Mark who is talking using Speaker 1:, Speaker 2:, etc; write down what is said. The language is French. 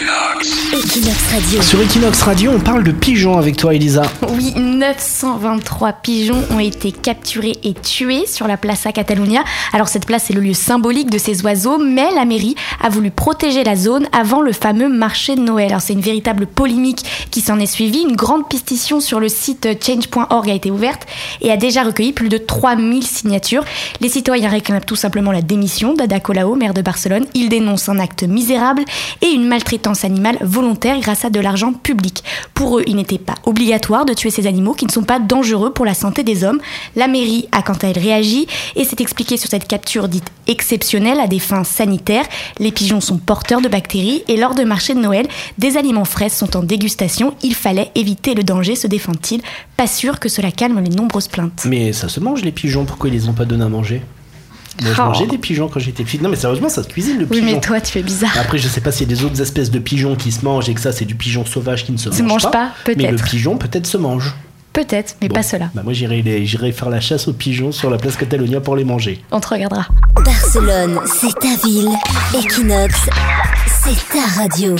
Speaker 1: Equinox Radio.
Speaker 2: Sur Equinox Radio, on parle de pigeons avec toi, Elisa.
Speaker 3: Oui, 923 pigeons ont été capturés et tués sur la Plaza Catalunya. Alors cette place est le lieu symbolique de ces oiseaux, mais la mairie a voulu protéger la zone avant le fameux marché de Noël. Alors c'est une véritable polémique qui s'en est suivie. Une grande pétition sur le site change.org a été ouverte et a déjà recueilli plus de 3000 signatures. Les citoyens réclament tout simplement la démission d'Ada Colau, maire de Barcelone. Ils dénoncent un acte misérable et une maltraitance animale volontaire grâce à de l'argent public. Pour eux, il n'était pas obligatoire de tuer ces animaux qui ne sont pas dangereux pour la santé des hommes. La mairie a quant à elle réagi et s'est expliquée sur cette capture dite exceptionnelle à des fins sanitaires. Les pigeons sont porteurs de bactéries et lors de marché de Noël, des aliments frais sont en dégustation. Il fallait éviter le danger, se défend-il. Pas sûr que cela calme les nombreuses plaintes.
Speaker 2: Mais ça se mange les pigeons, pourquoi ils les ont pas donnés à manger? Moi, je
Speaker 3: Oh.
Speaker 2: mangeais des pigeons quand j'étais petite. Non, mais sérieusement, ça se cuisine le
Speaker 3: Oui,
Speaker 2: pigeon.
Speaker 3: mais toi, tu es bizarre.
Speaker 2: Après, je sais pas s'il y a des autres espèces de pigeons qui se mangent et que ça, c'est du pigeon sauvage qui ne se,
Speaker 3: Se
Speaker 2: mange,
Speaker 3: mange pas,
Speaker 2: Mais le
Speaker 3: peut-être.
Speaker 2: pigeon, peut-être, se mange.
Speaker 3: Peut-être, mais
Speaker 2: Bon.
Speaker 3: pas cela.
Speaker 2: Bah, moi, j'irai les- j'irai faire la chasse aux pigeons sur la place Catalonia pour les manger.
Speaker 3: On te regardera.
Speaker 1: Barcelone, c'est ta ville. Equinox, c'est ta radio.